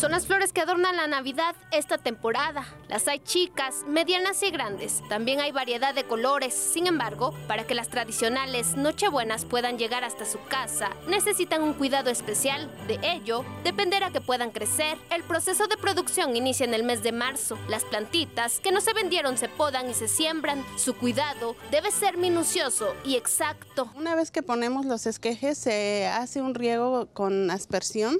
son las flores que adornan la Navidad esta temporada. Las hay chicas, medianas y grandes. También hay variedad de colores. Sin embargo, para que las tradicionales Nochebuenas puedan llegar hasta su casa, necesitan un cuidado especial. De ello, dependerá que puedan crecer. El proceso de producción inicia en el mes de marzo. Las plantitas que no se vendieron se podan y se siembran. Su cuidado debe ser minucioso y exacto. Una vez que ponemos los esquejes, se hace un riego con aspersión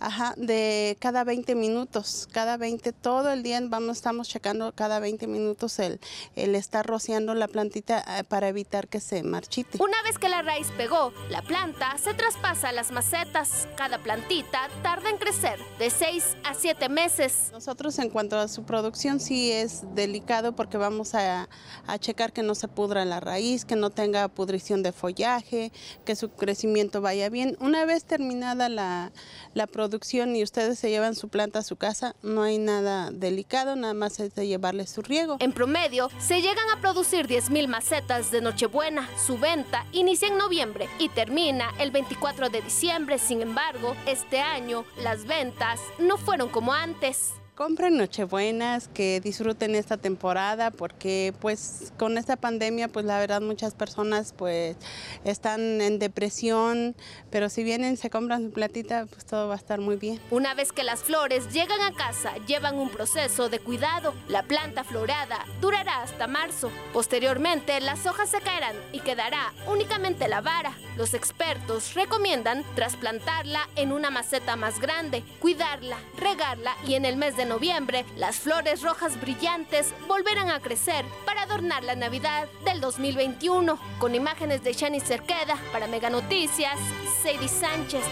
Ajá, de cada 20 minutos, cada 20, todo el día vamos, estamos checando cada 20 minutos el, el estar rociando la plantita eh, para evitar que se marchite. Una vez que la raíz pegó, la planta se traspasa a las macetas. Cada plantita tarda en crecer de 6 a 7 meses. Nosotros en cuanto a su producción sí es delicado porque vamos a, a checar que no se pudra la raíz, que no tenga pudrición de follaje, que su crecimiento vaya bien. Una vez terminada la, la producción, producción y ustedes se llevan su planta a su casa, no hay nada delicado, nada más es de llevarle su riego. En promedio, se llegan a producir 10.000 macetas de Nochebuena. Su venta inicia en noviembre y termina el 24 de diciembre. Sin embargo, este año las ventas no fueron como antes compren Nochebuenas, que disfruten esta temporada, porque pues con esta pandemia, pues la verdad muchas personas pues están en depresión, pero si vienen, se compran su platita, pues todo va a estar muy bien. Una vez que las flores llegan a casa, llevan un proceso de cuidado. La planta florada durará hasta marzo. Posteriormente, las hojas se caerán y quedará únicamente la vara. Los expertos recomiendan trasplantarla en una maceta más grande, cuidarla, regarla y en el mes noviembre, las flores rojas brillantes volverán a crecer para adornar la Navidad del 2021. Con imágenes de Shani Cerqueda para Mega Noticias, Sadie Sánchez.